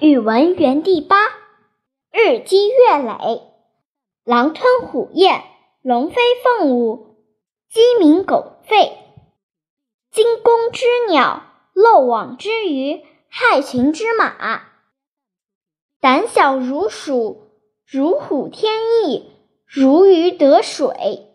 语文园地八日积月累狼吞虎咽龙飞凤舞鸡鸣狗吠惊弓之鸟漏网之鱼害群之马。胆小如鼠如虎添翼如鱼得水